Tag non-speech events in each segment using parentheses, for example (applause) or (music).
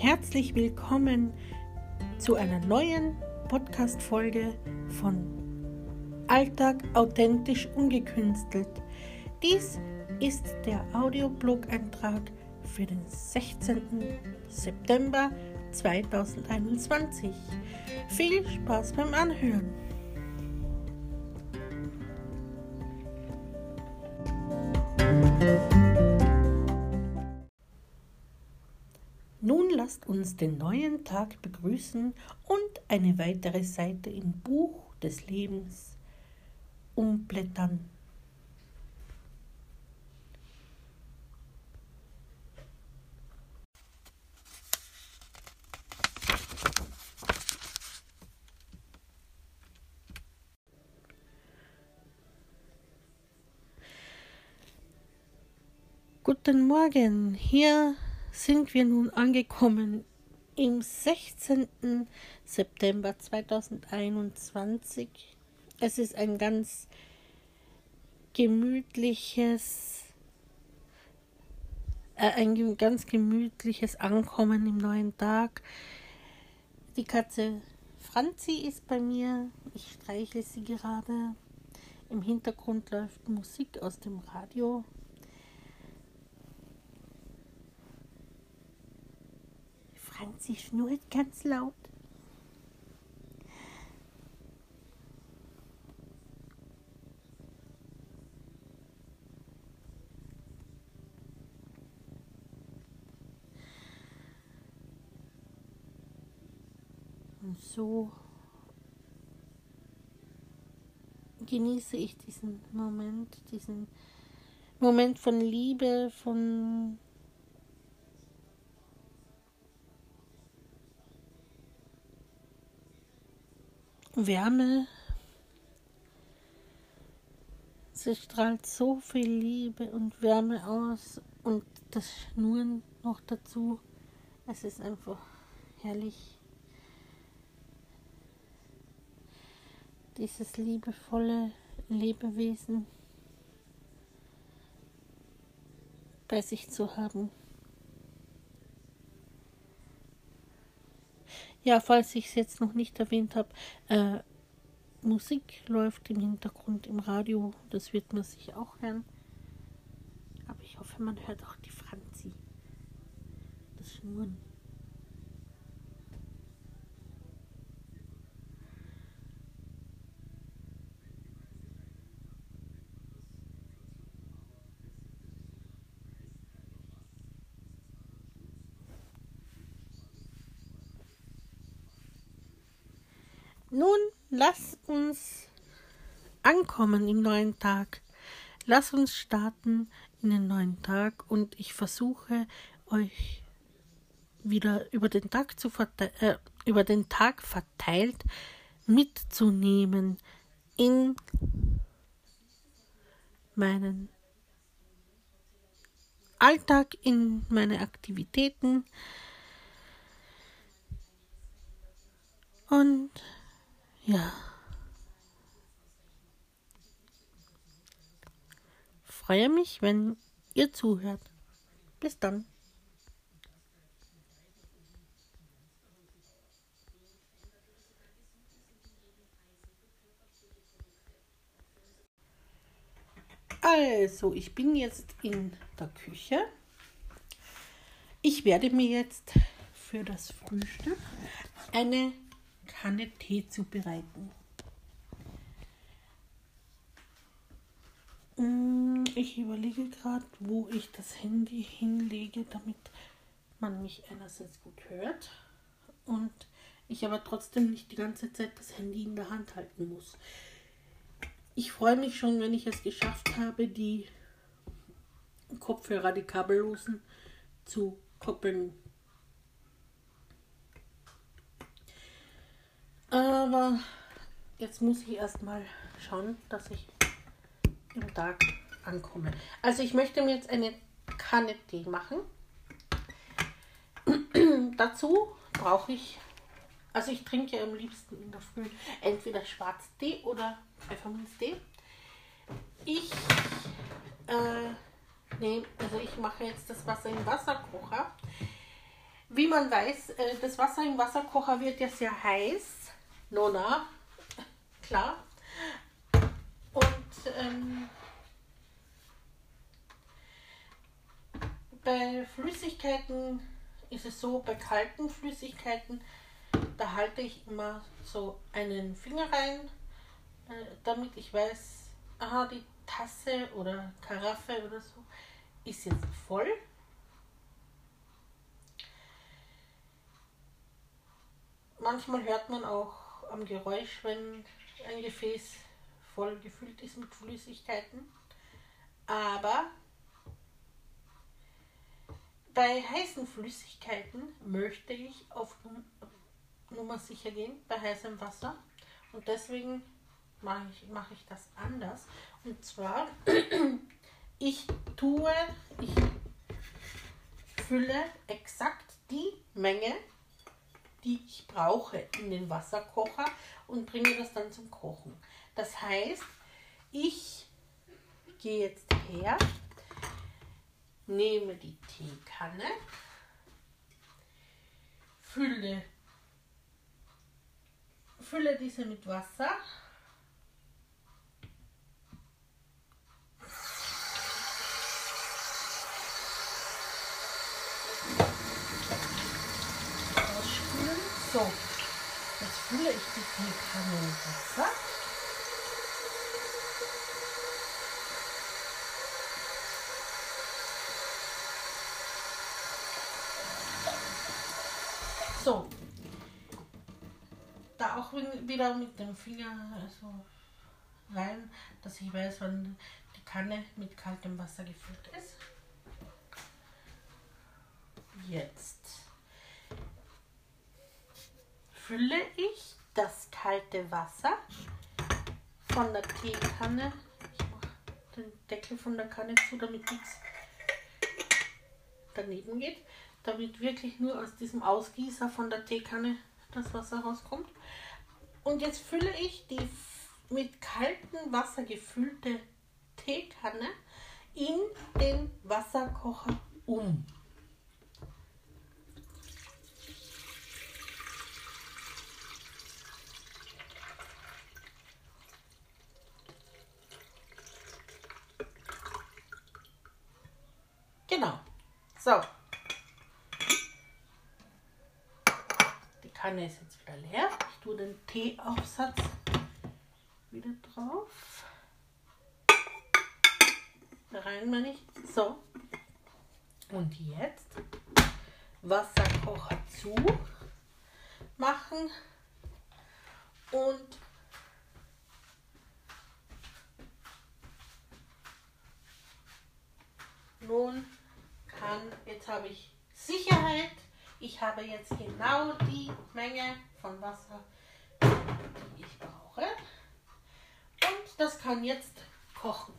Herzlich willkommen zu einer neuen Podcast-Folge von Alltag authentisch ungekünstelt. Dies ist der Audioblog-Eintrag für den 16. September 2021. Viel Spaß beim Anhören! Lasst uns den neuen Tag begrüßen und eine weitere Seite im Buch des Lebens umblättern. Guten Morgen, hier sind wir nun angekommen im 16. September 2021. Es ist ein ganz gemütliches, äh, ein ganz gemütliches Ankommen im neuen Tag. Die Katze Franzi ist bei mir. Ich streichle sie gerade. Im Hintergrund läuft Musik aus dem Radio. Franzi schnurrt ganz laut. Und so genieße ich diesen Moment, diesen Moment von Liebe, von Wärme. Sie strahlt so viel Liebe und Wärme aus und das Schnurren noch dazu. Es ist einfach herrlich. Dieses liebevolle Lebewesen bei sich zu haben. Ja, falls ich es jetzt noch nicht erwähnt habe, äh, Musik läuft im Hintergrund im Radio. Das wird man sich auch hören. Aber ich hoffe, man hört auch die Franzi. Das Schnurren. Nun lass uns ankommen im neuen Tag. Lass uns starten in den neuen Tag und ich versuche euch wieder über den Tag zu äh, über den Tag verteilt mitzunehmen in meinen Alltag, in meine Aktivitäten und ja. Freue mich, wenn ihr zuhört. Bis dann. Also, ich bin jetzt in der Küche. Ich werde mir jetzt für das Frühstück eine Kanne Tee zubereiten. Mm, ich überlege gerade, wo ich das Handy hinlege, damit man mich einerseits gut hört und ich aber trotzdem nicht die ganze Zeit das Handy in der Hand halten muss. Ich freue mich schon, wenn ich es geschafft habe, die Kopfhörer, die kabellosen, zu koppeln. Aber jetzt muss ich erstmal schauen, dass ich im Tag ankomme. Also ich möchte mir jetzt eine Kanne Tee machen. (clears throat) Dazu brauche ich, also ich trinke am liebsten in der Früh entweder Schwarztee oder Pfefferminztee. Ich äh, nehme, also ich mache jetzt das Wasser im Wasserkocher. Wie man weiß, äh, das Wasser im Wasserkocher wird ja sehr heiß. Nona, klar. Und ähm, bei Flüssigkeiten ist es so, bei kalten Flüssigkeiten, da halte ich immer so einen Finger rein, äh, damit ich weiß, aha, die Tasse oder Karaffe oder so ist jetzt voll. Manchmal hört man auch am Geräusch, wenn ein Gefäß voll gefüllt ist mit Flüssigkeiten. Aber bei heißen Flüssigkeiten möchte ich auf Nummer sicher gehen, bei heißem Wasser. Und deswegen mache ich, mache ich das anders. Und zwar, (clears throat) ich tue, ich fülle exakt die Menge, die ich brauche, in den Wasserkocher und bringe das dann zum Kochen. Das heißt, ich gehe jetzt her, nehme die Teekanne, fülle, fülle diese mit Wasser So, jetzt fülle ich die Teekanne mit Wasser. So, da auch wieder mit dem Finger so rein, dass ich weiß, wann die Kanne mit kaltem Wasser gefüllt ist. Jetzt fülle ich das kalte Wasser von der Teekanne. Ich mache den Deckel von der Kanne zu, damit nichts daneben geht. Damit wirklich nur aus diesem Ausgießer von der Teekanne das Wasser rauskommt. Und jetzt fülle ich die mit kaltem Wasser gefüllte Teekanne in den Wasserkocher um. Genau. So. Die Kanne ist jetzt wieder leer. Ich tue den Teeaufsatz wieder drauf. Rein meine ich. So. Und jetzt Wasserkocher zu machen und nun kann, jetzt habe ich Sicherheit, ich habe jetzt genau die Menge von Wasser, die ich brauche. Und das kann jetzt kochen.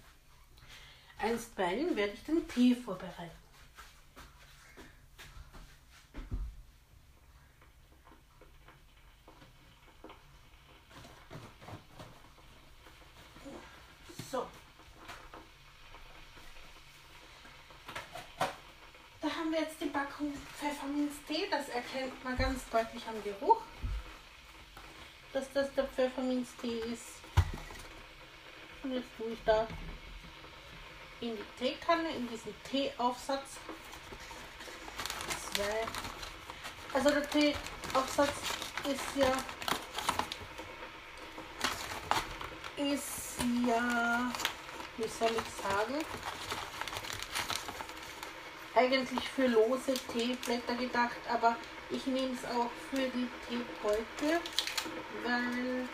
Einstweilen werde ich den Tee vorbereiten. haben wir jetzt die Packung Pfefferminztee. Das erkennt man ganz deutlich am Geruch, dass das der Pfefferminztee ist. Und jetzt tue ich da in die Teekanne, in diesen Teeaufsatz. Zwei. Also der Teeaufsatz ist ja ist ja, wie soll ich sagen, eigentlich für lose Teeblätter gedacht, aber ich nehme es auch für die Teebeutel, weil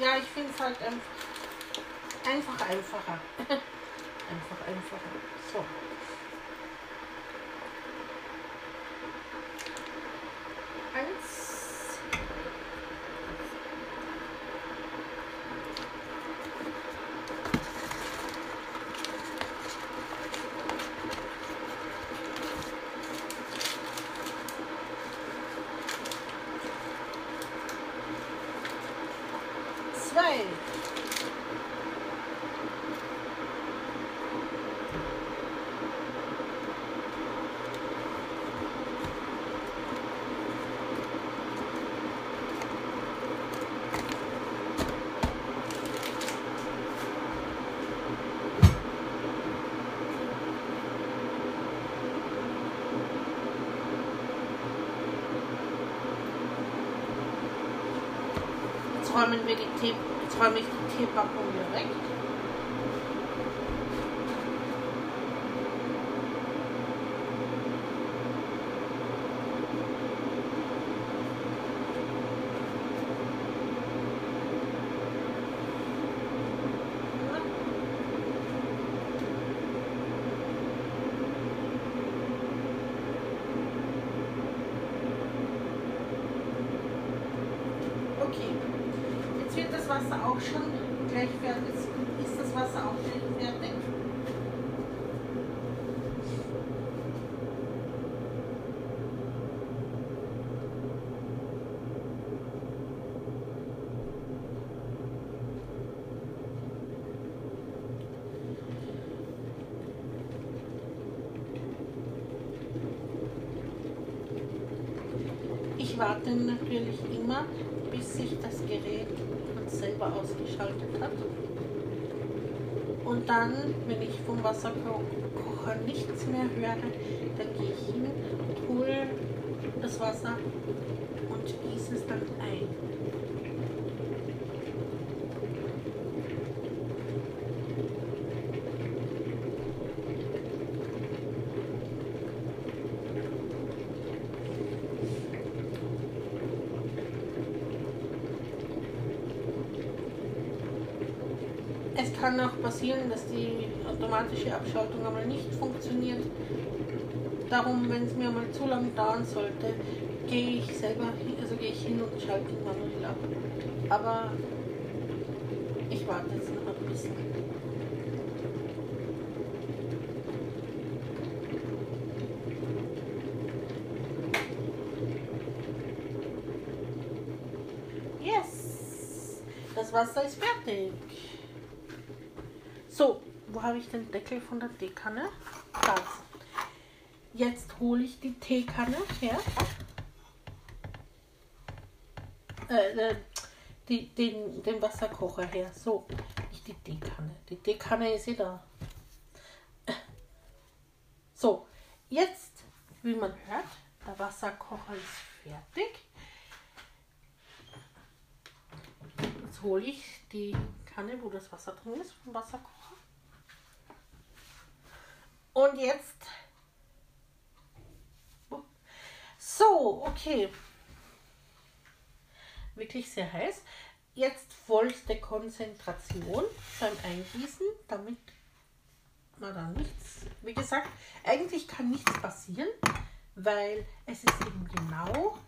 ja, ich finde es halt einfach, einfach einfacher. (laughs) einfach einfacher. So. Jetzt räumen wir die Tee, ich die Teepackung direkt. Okay, jetzt wird das Wasser auch schon gleich fertig. Ist das Wasser auch gleich fertig? Warte natürlich immer, bis sich das Gerät von selber ausgeschaltet hat. Und dann, wenn ich vom Wasserkocher nichts mehr höre, dann gehe ich hin hole das Wasser und gieße es dann ein. Es kann auch passieren, dass die automatische Abschaltung einmal nicht funktioniert. Darum, wenn es mir mal zu lange dauern sollte, gehe ich selber, also gehe ich hin und schalte ihn manuell ab. Aber ich warte jetzt noch ein bisschen. Yes! Das Wasser ist fertig. Habe ich den Deckel von der Teekanne? Das. Jetzt hole ich die Teekanne her. Äh, äh, die, den, den Wasserkocher her. So, nicht die Teekanne. Die Teekanne ist eh da. So, jetzt, wie man hört, der Wasserkocher ist fertig. Jetzt hole ich die Kanne, wo das Wasser drin ist, vom Wasserkocher. Und jetzt. So, okay. Wirklich sehr heiß. Jetzt vollste Konzentration beim Eingießen, damit man da nichts. Wie gesagt, eigentlich kann nichts passieren, weil es ist eben genau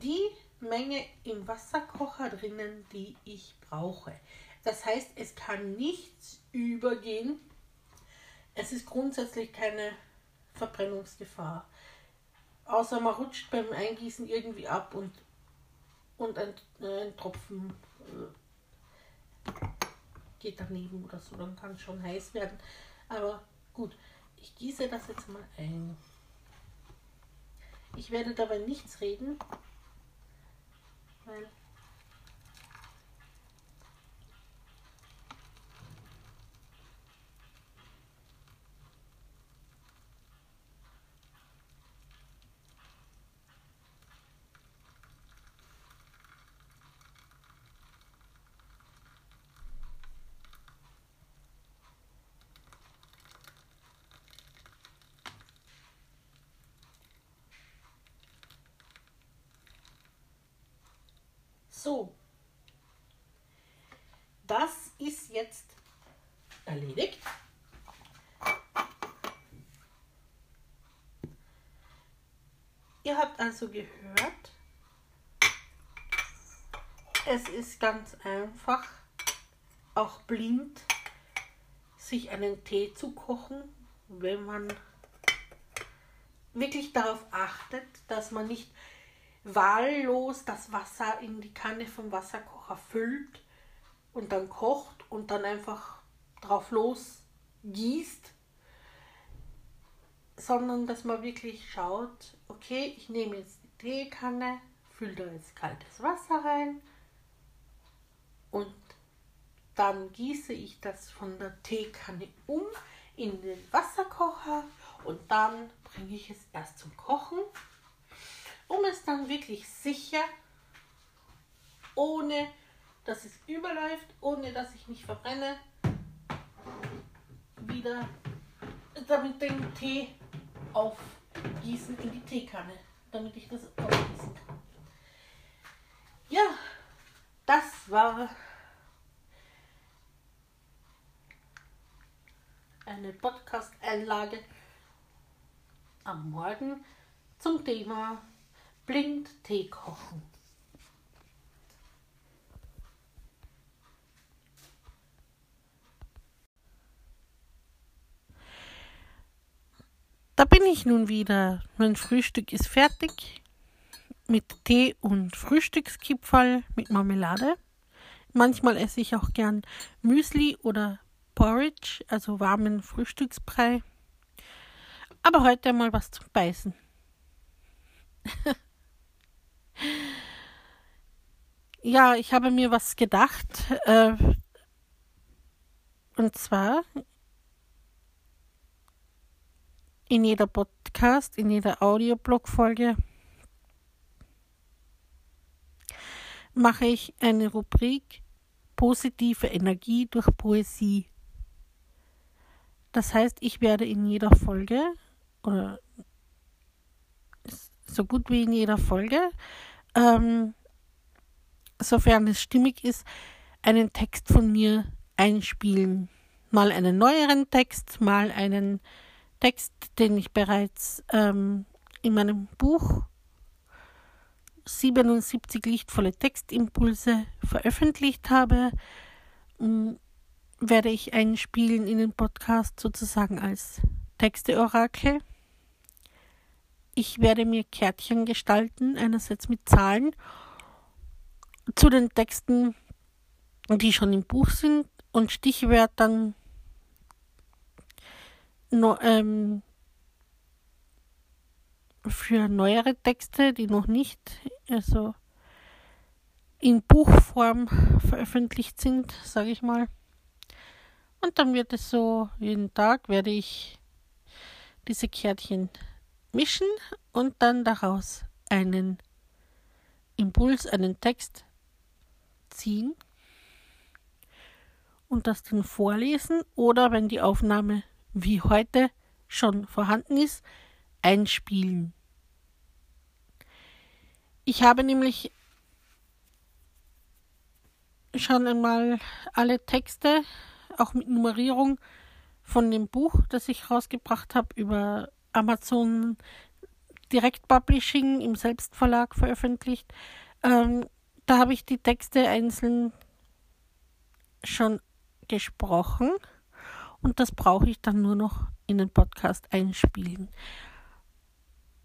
die Menge im Wasserkocher drinnen, die ich brauche. Das heißt, es kann nichts übergehen. Es ist grundsätzlich keine Verbrennungsgefahr. Außer man rutscht beim Eingießen irgendwie ab und, und ein, äh, ein Tropfen äh, geht daneben oder so. Dann kann es schon heiß werden. Aber gut, ich gieße das jetzt mal ein. Ich werde dabei nichts reden, weil So, das ist jetzt erledigt. Ihr habt also gehört, es ist ganz einfach, auch blind sich einen Tee zu kochen, wenn man wirklich darauf achtet, dass man nicht wahllos das Wasser in die Kanne vom Wasserkocher füllt und dann kocht und dann einfach drauf los gießt, sondern dass man wirklich schaut, okay, ich nehme jetzt die Teekanne, fülle da jetzt kaltes Wasser rein und dann gieße ich das von der Teekanne um in den Wasserkocher und dann bringe ich es erst zum Kochen um es dann wirklich sicher ohne dass es überläuft, ohne dass ich mich verbrenne, wieder damit den Tee aufgießen in die Teekanne, damit ich das aufgießen kann. Ja, das war eine Podcast-Einlage am Morgen zum Thema Blind Tee kochen. Da bin ich nun wieder. Mein Frühstück ist fertig. Mit Tee und Frühstückskipferl mit Marmelade. Manchmal esse ich auch gern Müsli oder Porridge, also warmen Frühstücksbrei. Aber heute mal was zum Beißen. (laughs) ja, ich habe mir was gedacht. Äh, und zwar in jeder Podcast, in jeder Audioblog-Folge mache ich eine Rubrik positive Energie durch Poesie. Das heißt, ich werde in jeder Folge oder so gut wie in jeder Folge, ähm, sofern es stimmig ist, einen Text von mir einspielen. Mal einen neueren Text, mal einen Text, den ich bereits ähm, in meinem Buch 77 lichtvolle Textimpulse veröffentlicht habe, werde ich einspielen in den Podcast sozusagen als Texteorakel. Ich werde mir Kärtchen gestalten, einerseits mit Zahlen zu den Texten, die schon im Buch sind und Stichwörtern no, ähm, für neuere Texte, die noch nicht also in Buchform veröffentlicht sind, sage ich mal. Und dann wird es so, jeden Tag werde ich diese Kärtchen mischen und dann daraus einen Impuls, einen Text ziehen und das dann vorlesen oder wenn die Aufnahme wie heute schon vorhanden ist, einspielen. Ich habe nämlich schon einmal alle Texte, auch mit Nummerierung, von dem Buch, das ich rausgebracht habe, über Amazon Direct Publishing im Selbstverlag veröffentlicht. Ähm, da habe ich die Texte einzeln schon gesprochen und das brauche ich dann nur noch in den Podcast einspielen.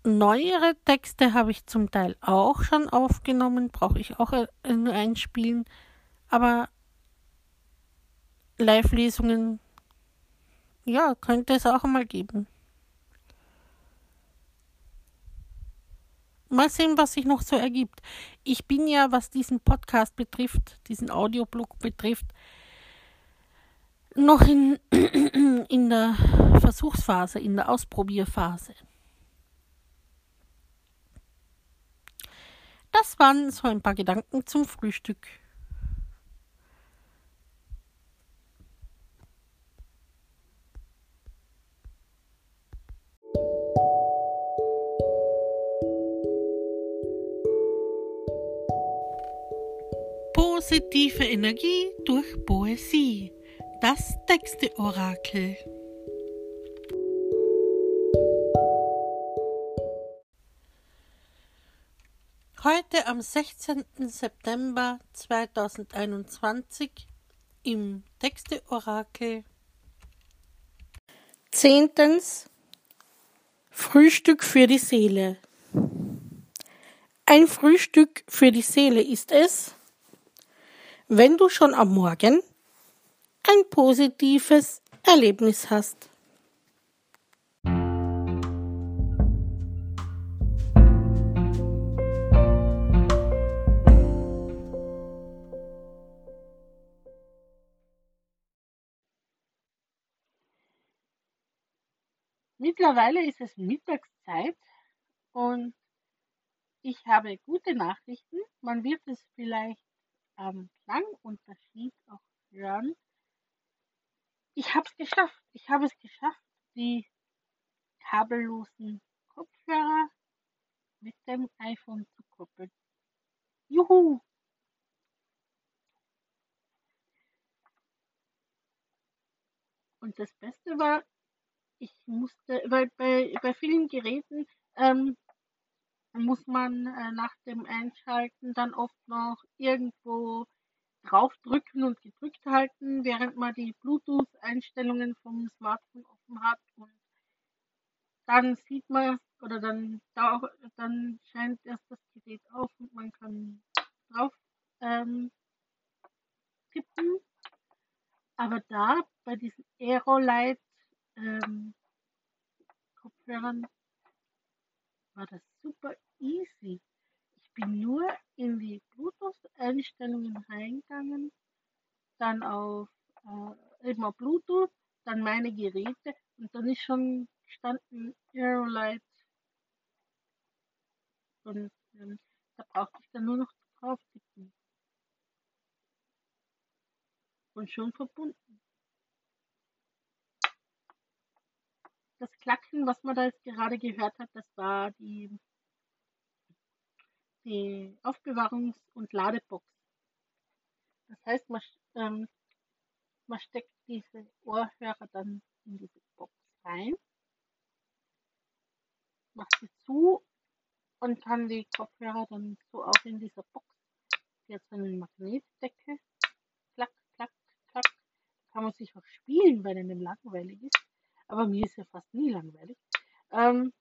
Neuere Texte habe ich zum Teil auch schon aufgenommen, brauche ich auch nur einspielen, aber Live-Lesungen, ja, könnte es auch mal geben. Mal sehen, was sich noch so ergibt. Ich bin ja, was diesen Podcast betrifft, diesen Audioblog betrifft, noch in, (clears throat) in der Versuchsphase, in der Ausprobierphase. Das waren so ein paar Gedanken zum Frühstück. Positive Energie durch Poesie. Das Texte-Orakel. Heute am 16. September 2021 im Texte-Orakel. Zehntens Frühstück für die Seele. Ein Frühstück für die Seele ist es, wenn du schon am Morgen ein positives Erlebnis hast. Mittlerweile ist es Mittagszeit und ich habe gute Nachrichten. Man wird es vielleicht ähm, Klangunterschied auch hören. Ich habe es geschafft. Ich habe es geschafft, die kabellosen Kopfhörer mit dem iPhone zu koppeln. Juhu! Und das Beste war, ich musste, weil bei, bei vielen Geräten ähm, muss man äh, nach dem Einschalten dann oft noch irgendwo draufdrücken und gedrückt halten, während man die Bluetooth-Einstellungen vom Smartphone offen hat und dann sieht man oder dann, dann scheint erst das Gerät auf und man kann drauf ähm, tippen. Aber da bei diesen Aerolight ähm, Kopfhörern war das super easy. Ich bin nur in die Bluetooth-Einstellungen reingegangen, dann auf äh, eben auf Bluetooth, dann meine Geräte und dann ist schon gestanden Aerolight und ähm, da brauchte ich dann nur noch drauf tippen. Und schon verbunden. Das Klacken, was man da jetzt gerade gehört hat, das war die, die Aufbewahrungs- und Ladebox. Das heißt, man, ähm, man steckt diese Ohrhörer dann in diese Box rein, macht sie zu und kann die Kopfhörer dann so auch in dieser Box, so eine Magnetdecke, klack, klack, klack, kann man sich auch spielen, weil einem langweilig ist, aber mir ist ja fast nie langweilig. Ähm,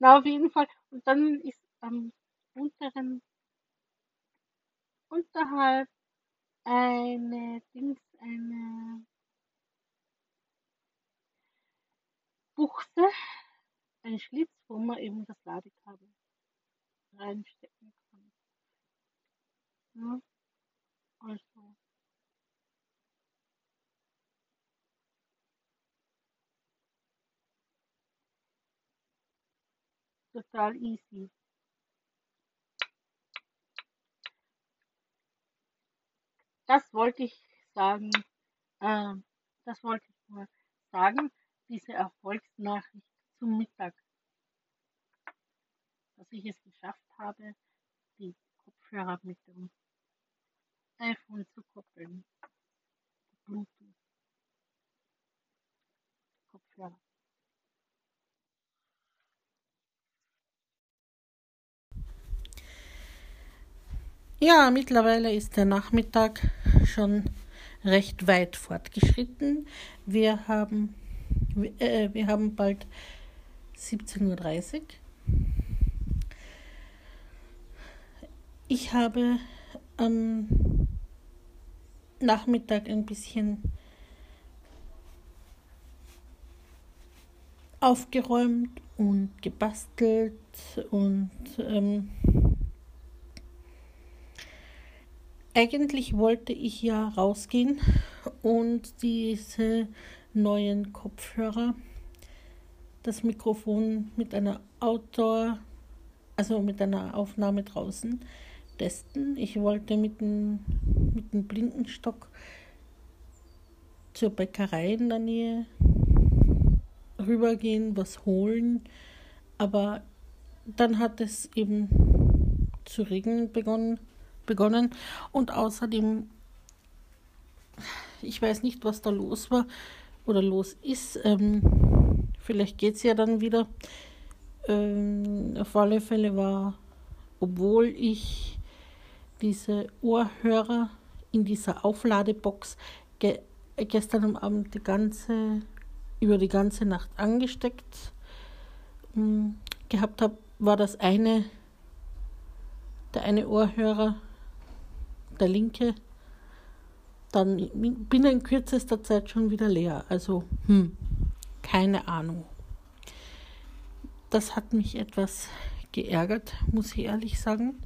na, auf jeden Fall. Und dann ist am unteren, unterhalb eine Dings, eine Buchse, ein Schlitz, wo man eben das Ladekabel reinstecken kann. Ja, also. Total easy. Das wollte ich sagen. Äh, das wollte ich nur sagen. Diese Erfolgsnachricht zum Mittag, dass ich es geschafft habe, die Kopfhörer mit dem iPhone zu koppeln. Bluetooth. Kopfhörer. Ja, mittlerweile ist der Nachmittag schon recht weit fortgeschritten. Wir haben, äh, wir haben bald 17.30 Uhr. Ich habe am Nachmittag ein bisschen aufgeräumt und gebastelt und ähm, eigentlich wollte ich ja rausgehen und diese neuen Kopfhörer das Mikrofon mit einer Outdoor, also mit einer Aufnahme draußen testen. Ich wollte mit dem, mit dem Blindenstock zur Bäckerei in der Nähe rübergehen, was holen, aber dann hat es eben zu regnen begonnen, begonnen und außerdem, ich weiß nicht, was da los war oder los ist. Ähm, Vielleicht geht es ja dann wieder. Ähm, auf alle Fälle war, obwohl ich diese Ohrhörer in dieser Aufladebox ge gestern Abend die ganze, über die ganze Nacht angesteckt ähm, gehabt habe, war das eine, der eine Ohrhörer, der linke, dann binnen kürzester Zeit schon wieder leer. Also, hm. Keine Ahnung. Das hat mich etwas geärgert, muss ich ehrlich sagen.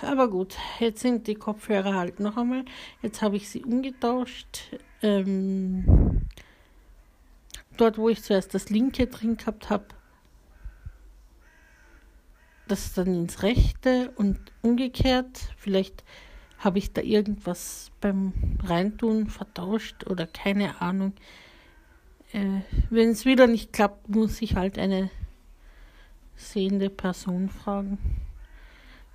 Aber gut, jetzt sind die Kopfhörer halt noch einmal. Jetzt habe ich sie umgetauscht. Ähm, dort, wo ich zuerst das linke drin gehabt habe, das dann ins Rechte und umgekehrt. Vielleicht habe ich da irgendwas beim Reintun vertauscht oder keine Ahnung. Äh, Wenn es wieder nicht klappt, muss ich halt eine sehende Person fragen.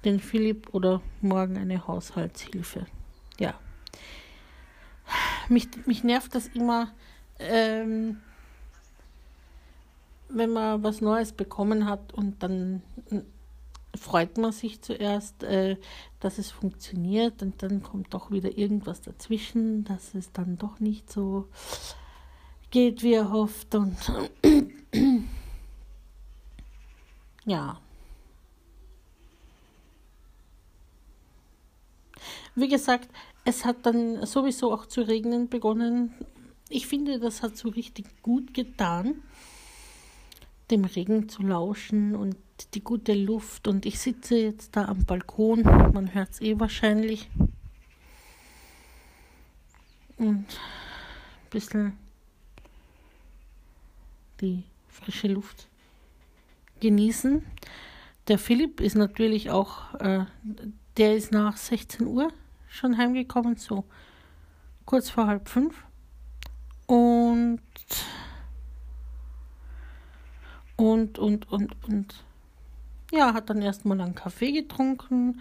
Den Philipp oder morgen eine Haushaltshilfe. Ja. Mich, mich nervt das immer, ähm, wenn man was Neues bekommen hat und dann freut man sich zuerst, äh, dass es funktioniert und dann kommt doch wieder irgendwas dazwischen, dass es dann doch nicht so geht, wie er hofft und (clears throat) ja. Wie gesagt, es hat dann sowieso auch zu regnen begonnen. Ich finde, das hat so richtig gut getan, dem Regen zu lauschen und die gute Luft. Und ich sitze jetzt da am Balkon, man hört es eh wahrscheinlich. Und ein bisschen die frische Luft genießen. Der Philipp ist natürlich auch, äh, der ist nach 16 Uhr schon heimgekommen, so kurz vor halb fünf. Und und, und, und, und ja, hat dann erstmal einen Kaffee getrunken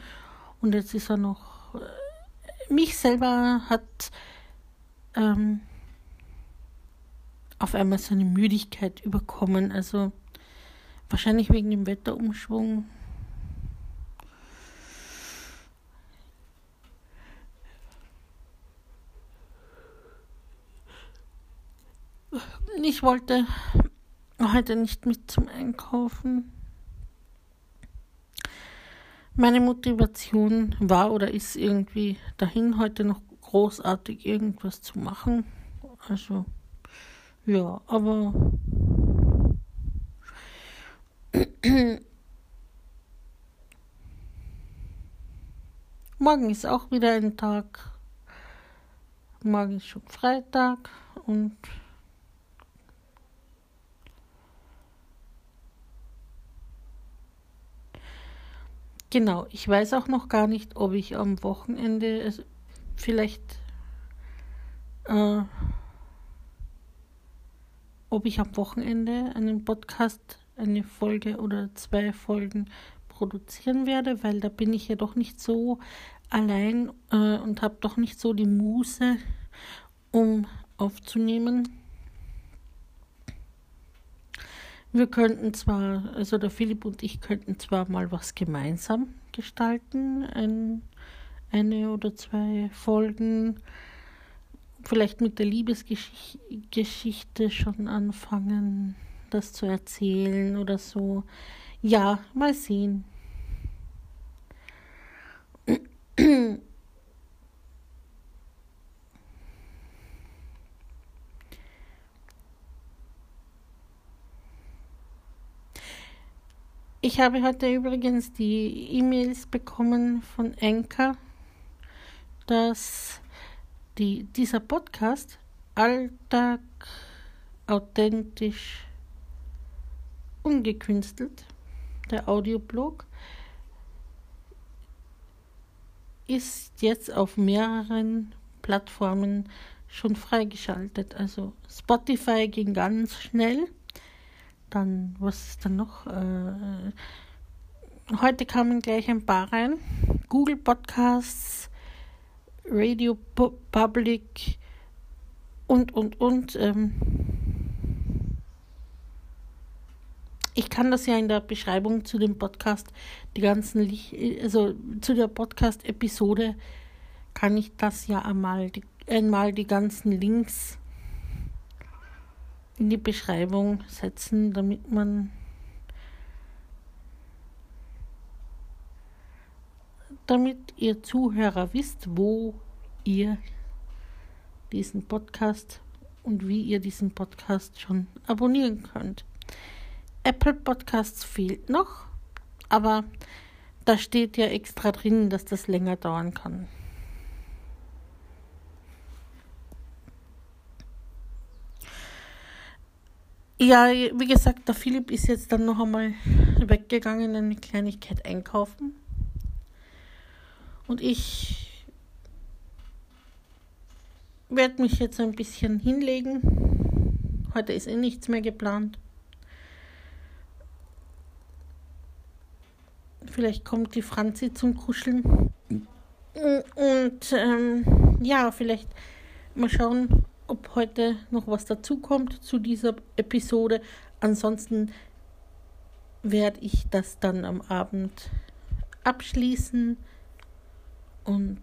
und jetzt ist er noch. Äh, mich selber hat ähm, auf einmal so eine Müdigkeit überkommen. Also wahrscheinlich wegen dem Wetterumschwung. Ich wollte heute nicht mit zum Einkaufen. Meine Motivation war oder ist irgendwie dahin, heute noch großartig irgendwas zu machen. Also, ja, aber (clears throat) morgen ist auch wieder ein Tag. Morgen ist schon Freitag und Genau, ich weiß auch noch gar nicht, ob ich am Wochenende also vielleicht äh, ob ich am Wochenende einen Podcast, eine Folge oder zwei Folgen produzieren werde, weil da bin ich ja doch nicht so allein äh, und habe doch nicht so die Muße, um aufzunehmen. Wir könnten zwar, also der Philipp und ich könnten zwar mal was gemeinsam gestalten, ein, eine oder zwei Folgen, vielleicht mit der Liebesgeschichte schon anfangen, das zu erzählen oder so. Ja, mal sehen. Ich habe heute übrigens die E-Mails bekommen von Enker, dass die, dieser Podcast Alltag authentisch ungekünstelt, der Audioblog, ist jetzt auf mehreren Plattformen schon freigeschaltet. Also Spotify ging ganz schnell dann, was ist dann noch? Äh, heute kamen gleich ein paar rein. Google Podcasts, Radio Public und, und, und. Ähm, ich kann das ja in der Beschreibung zu dem Podcast, die ganzen, also zu der Podcast-Episode, kann ich das ja einmal die, einmal die ganzen Links in die Beschreibung setzen, damit man damit ihr Zuhörer wisst, wo ihr diesen Podcast und wie ihr diesen Podcast schon abonnieren könnt. Apple Podcasts fehlt noch, aber da steht ja extra drin, dass das länger dauern kann. Ja, wie gesagt, der Philipp ist jetzt dann noch einmal weggegangen, eine Kleinigkeit einkaufen. Und ich werde mich jetzt ein bisschen hinlegen. Heute ist eh nichts mehr geplant. Vielleicht kommt die Franzi zum Kuscheln. Und ähm, ja, vielleicht mal schauen, ob heute noch was dazukommt zu dieser Episode. Ansonsten werde ich das dann am Abend abschließen und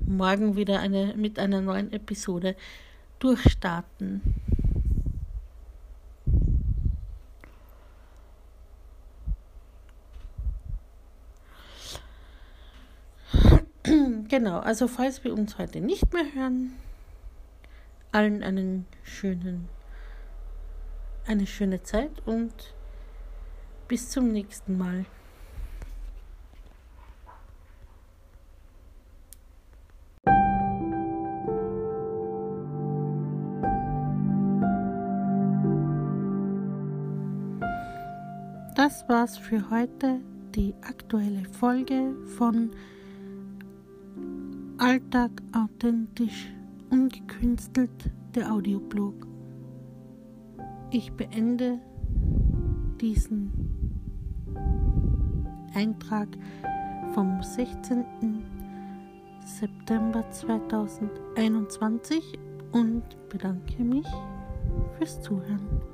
morgen wieder eine, mit einer neuen Episode durchstarten. (clears throat) Genau, also falls wir uns heute nicht mehr hören, allen einen schönen, eine schöne Zeit und bis zum nächsten Mal. Das war's für heute, die aktuelle Folge von Alltag authentisch ungekünstelt der Audioblog. Ich beende diesen Eintrag vom 16. September 2021 und bedanke mich fürs Zuhören.